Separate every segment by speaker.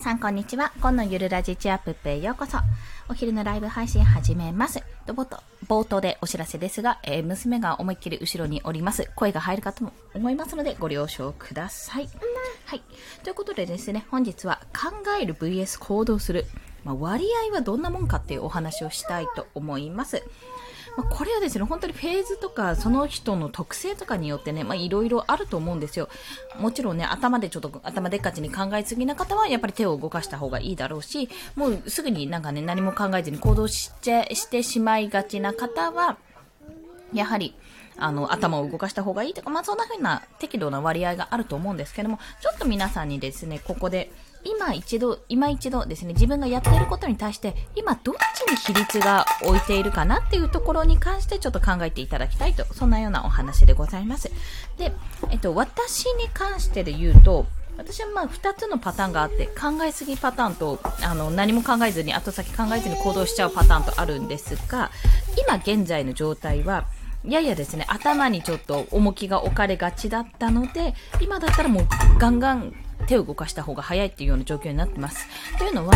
Speaker 1: さん、こんにちは。今のゆるラジチアップペへようこそ。お昼のライブ配信始めます。冒頭冒頭でお知らせですが、えー、娘が思いっきり後ろにおります。声が入るかと思いますので、ご了承ください。はい。ということでですね、本日は考える VS 行動する。まあ、割合はどんなもんかっていうお話をしたいと思います。まあ、これはですね、本当にフェーズとか、その人の特性とかによってね、まあ、いろいろあると思うんですよ。もちろんね、頭でちょっと、頭でっかちに考えすぎな方は、やっぱり手を動かした方がいいだろうし、もうすぐになんかね、何も考えずに行動しちゃ、してしまいがちな方は、やはり、あの、頭を動かした方がいいとか、まあ、そんな風な適度な割合があると思うんですけども、ちょっと皆さんにですね、ここで、今一度、今一度ですね、自分がやっていることに対して、今どっちに比率が置いているかなっていうところに関してちょっと考えていただきたいと、そんなようなお話でございます。で、えっと、私に関してで言うと、私はまあ2つのパターンがあって考えすぎパターンとあの何も考えずに後先考えずに行動しちゃうパターンとあるんですが今現在の状態はややですね頭にちょっと重きが置かれがちだったので今だったらもうガンガン手を動かした方が早いっていうような状況になってます。というのは、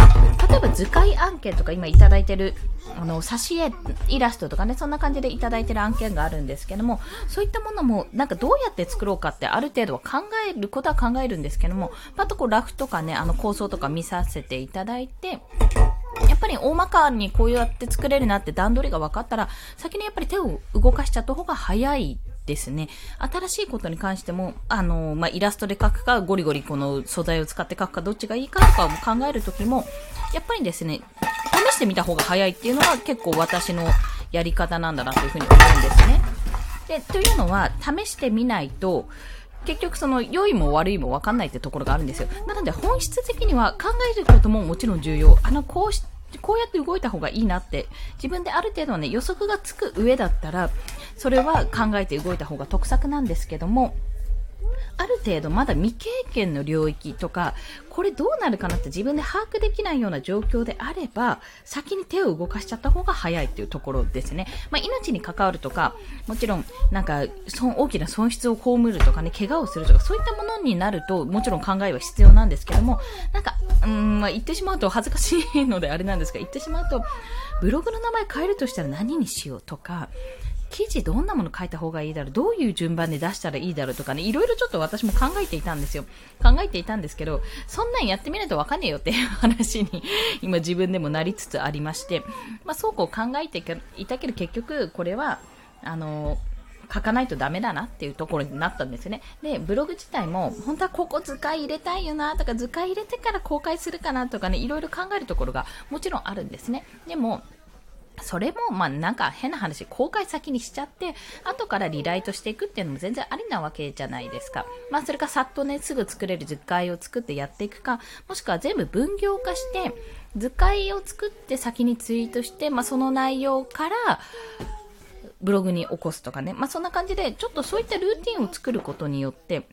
Speaker 1: 例えば図解案件とか今いただいてる、あの、挿絵、イラストとかね、そんな感じでいただいてる案件があるんですけども、そういったものも、なんかどうやって作ろうかってある程度は考えることは考えるんですけども、パッとこうラフとかね、あの構想とか見させていただいて、やっぱり大まかにこうやって作れるなって段取りが分かったら、先にやっぱり手を動かしちゃった方が早いですね。新しいことに関しても、あの、まあ、イラストで描くか、ゴリゴリこの素材を使って描くか、どっちがいいかとかを考えるときも、やっぱりですね、試してみた方が早いっていうのが結構私のやり方なんだなというふうに思うんですね。で、というのは、試してみないと、結局その良いも悪いも分かんないってところがあるんですよ。なので本質的には考えることももちろん重要。あの、こうしこうやって動いた方がいいなって、自分である程度ね、予測がつく上だったら、それは考えて動いた方が得策なんですけども、ある程度まだ未経験の領域とか、これどうなるかなって自分で把握できないような状況であれば、先に手を動かしちゃった方が早いっていうところですね。まあ、命に関わるとか、もちろん、なんか、大きな損失を被るとかね、怪我をするとか、そういったものになると、もちろん考えは必要なんですけども、なんか、うん、まあ、言ってしまうと恥ずかしいのであれなんですが、言ってしまうと、ブログの名前変えるとしたら何にしようとか、記事どんなもの書いた方がいいだろうどういう順番で出したらいいだろうとかね、いろいろちょっと私も考えていたんですよ。考えていたんですけど、そんなんやってみないとわかんねえよっていう話に 今自分でもなりつつありまして、まあそうこう考えていたけど結局これは、あの書かないとダメだなっていうところになったんですね。で、ブログ自体も、本当はここ図解入れたいよなとか、図解入れてから公開するかなとかね、いろいろ考えるところがもちろんあるんですね。でも、それも、まあなんか変な話、公開先にしちゃって、後からリライトしていくっていうのも全然ありなわけじゃないですか。まあそれかさっとね、すぐ作れる図解を作ってやっていくか、もしくは全部分業化して、図解を作って先にツイートして、まあその内容から、ブログに起こすとかね。まあそんな感じで、ちょっとそういったルーティンを作ることによって、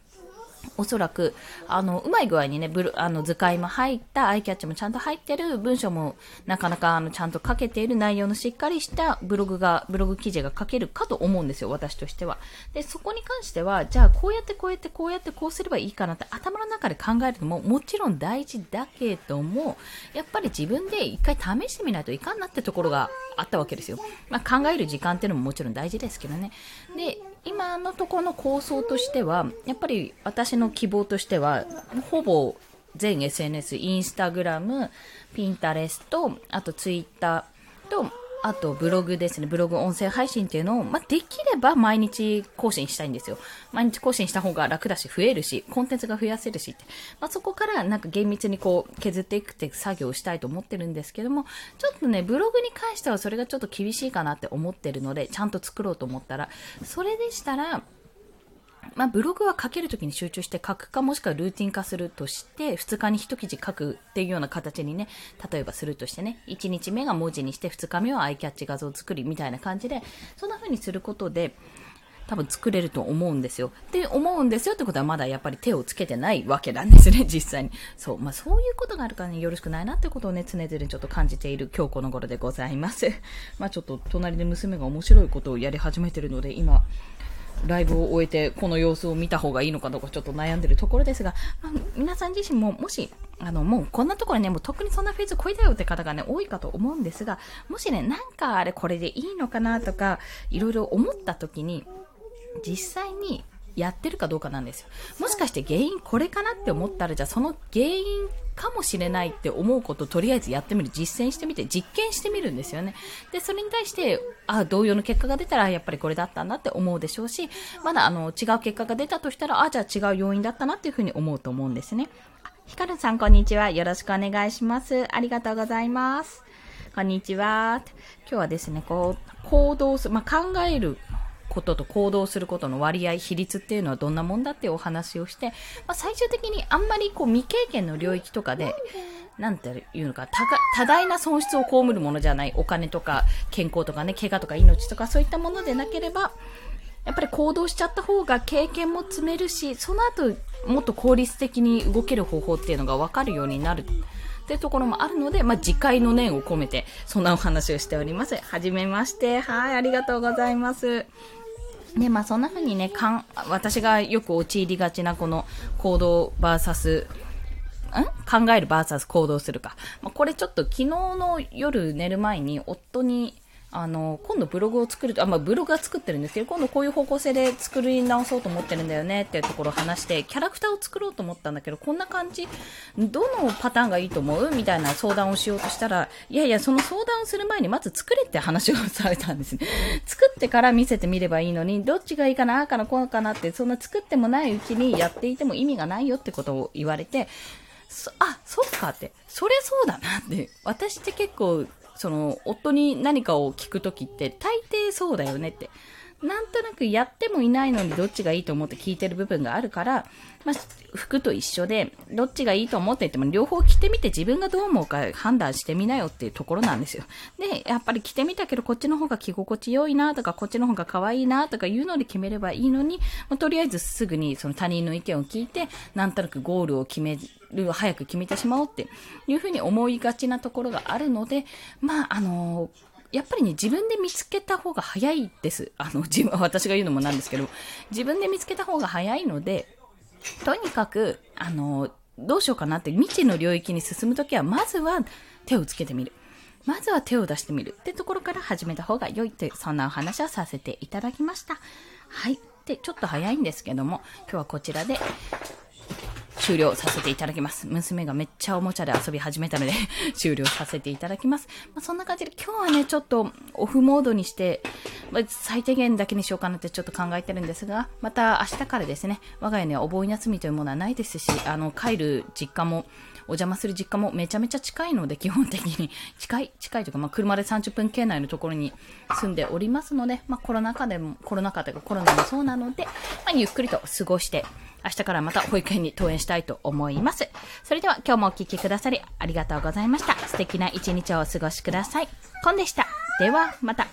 Speaker 1: おそらく、あの、うまい具合にね、ブル、あの、図解も入った、アイキャッチもちゃんと入ってる、文章もなかなか、あの、ちゃんと書けている内容のしっかりしたブログが、ブログ記事が書けるかと思うんですよ、私としては。で、そこに関しては、じゃあ、こうやってこうやってこうやってこうすればいいかなって頭の中で考えるのも、もちろん大事だけども、やっぱり自分で一回試してみないといかんなってところがあったわけですよ。まあ、考える時間っていうのももちろん大事ですけどね。で、今のところの構想としては、やっぱり私の希望としては、ほぼ全 SNS、インスタグラム、ピンタレスト、あとツイッターと、あとブログですね、ブログ音声配信っていうのを、まあ、できれば毎日更新したいんですよ。毎日更新した方が楽だし、増えるし、コンテンツが増やせるしって。まあ、そこからなんか厳密にこう削っていくって作業をしたいと思ってるんですけども、ちょっとね、ブログに関してはそれがちょっと厳しいかなって思ってるので、ちゃんと作ろうと思ったら、それでしたら、まあ、ブログは書けるときに集中して書くか、もしくはルーティン化するとして、2日に1記事書くっていうような形にね、例えばするとしてね、1日目が文字にして、2日目はアイキャッチ画像作りみたいな感じで、そんな風にすることで、多分作れると思うんですよ。って思うんですよってことはまだやっぱり手をつけてないわけなんですね、実際に。そう。まあそういうことがあるからね、よろしくないなってことをね、常々ちょっと感じている今日この頃でございます。まあちょっと隣で娘が面白いことをやり始めてるので、今、ライブを終えてこの様子を見た方がいいのかどうかちょっと悩んでるところですが、まあ、皆さん自身ももし、あの、もうこんなところね、もう特にそんなフェーズ超えたよって方がね、多いかと思うんですが、もしね、なんかあれこれでいいのかなとか、いろいろ思った時に、実際にやってるかどうかなんですよ。もしかして原因これかなって思ったら、じゃあその原因かもしれないって思うことをとりあえずやってみる、実践してみて、実験してみるんですよね。で、それに対して、あ、同様の結果が出たら、やっぱりこれだったんだって思うでしょうし、まだあの、違う結果が出たとしたら、あ、じゃあ違う要因だったなっていうふうに思うと思うんですね。ひかるさん、こんにちは。よろしくお願いします。ありがとうございます。こんにちは。今日はですね、こう、行動する、まあ、考えることと行動することの割合、比率っていうのはどんなもんだっていうお話をして、まあ、最終的にあんまりこう未経験の領域とかで、なんていうのか、多大な損失を被るものじゃない、お金とか健康とかね、怪我とか命とかそういったものでなければ、やっぱり行動しちゃった方が経験も積めるし、その後もっと効率的に動ける方法っていうのが分かるようになる。ってところもあるので、まあ、次回の念を込めて、そんなお話をしております。はじめまして。はい、ありがとうございます。で、まあそんな風にね、かん、私がよく陥りがちなこの行動バーサス、ん？考えるバーサス行動するか。まあ、これちょっと昨日の夜寝る前に夫にあの、今度ブログを作ると、あ、まあ、ブログは作ってるんですけど、今度こういう方向性で作り直そうと思ってるんだよねっていうところを話して、キャラクターを作ろうと思ったんだけど、こんな感じ、どのパターンがいいと思う？みたいな相談をしようとしたら、いやいや、その相談をする前にまず作れって話をされたんですね。作ってから見せてみればいいのに、どっちがいいかな、あかな、こうかなって、そんな作ってもないうちにやっていても意味がないよってことを言われて、そあ、そっかって、それそうだなって、私って結構その、夫に何かを聞くときって、大抵そうだよねって。なんとなくやってもいないのにどっちがいいと思って聞いてる部分があるから、まあ、服と一緒で、どっちがいいと思って言っても両方着てみて自分がどう思うか判断してみなよっていうところなんですよ。で、やっぱり着てみたけどこっちの方が着心地良いなとか、こっちの方が可愛いなとかいうので決めればいいのに、まあ、とりあえずすぐにその他人の意見を聞いて、なんとなくゴールを決める、早く決めてしまおうっていうふうに思いがちなところがあるので、まあ、あのーやっぱりね、自分で見つけた方が早いです。あの、自分、私が言うのもなんですけど、自分で見つけた方が早いので、とにかく、あの、どうしようかなって未知の領域に進むときは、まずは手をつけてみる。まずは手を出してみるってところから始めた方が良いという、そんなお話をさせていただきました。はい。で、ちょっと早いんですけども、今日はこちらで、終了させていただきます。娘がめっちゃおもちゃで遊び始めたので 終了させていただきます。まあ、そんな感じで今日はね、ちょっとオフモードにして、まあ、最低限だけにしようかなってちょっと考えてるんですが、また明日からですね、我が家にはお盆休みというものはないですし、あの、帰る実家も、お邪魔する実家もめちゃめちゃ近いので、基本的に近い、近いというか、まあ、車で30分圏内のところに住んでおりますので、まあ、コロナ禍でも、コロナ禍というかコロナもそうなので、まあ、ゆっくりと過ごして明日からまた保育園に登園したいと思います。それでは今日もお聴きくださりありがとうございました。素敵な一日をお過ごしください。コンでした。ではまた。